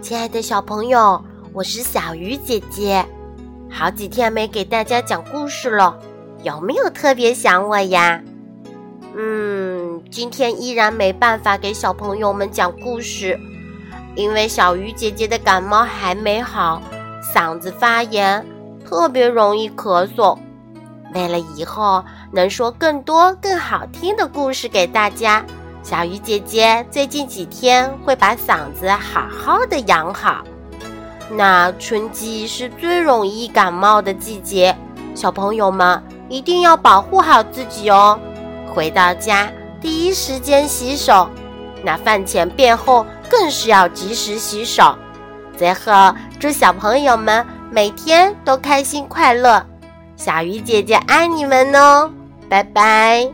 亲爱的小朋友，我是小鱼姐姐。好几天没给大家讲故事了，有没有特别想我呀？嗯，今天依然没办法给小朋友们讲故事，因为小鱼姐姐的感冒还没好，嗓子发炎，特别容易咳嗽。为了以后能说更多更好听的故事给大家。小鱼姐姐最近几天会把嗓子好好的养好。那春季是最容易感冒的季节，小朋友们一定要保护好自己哦。回到家第一时间洗手，那饭前便后更是要及时洗手。最后，祝小朋友们每天都开心快乐。小鱼姐姐爱你们哦，拜拜。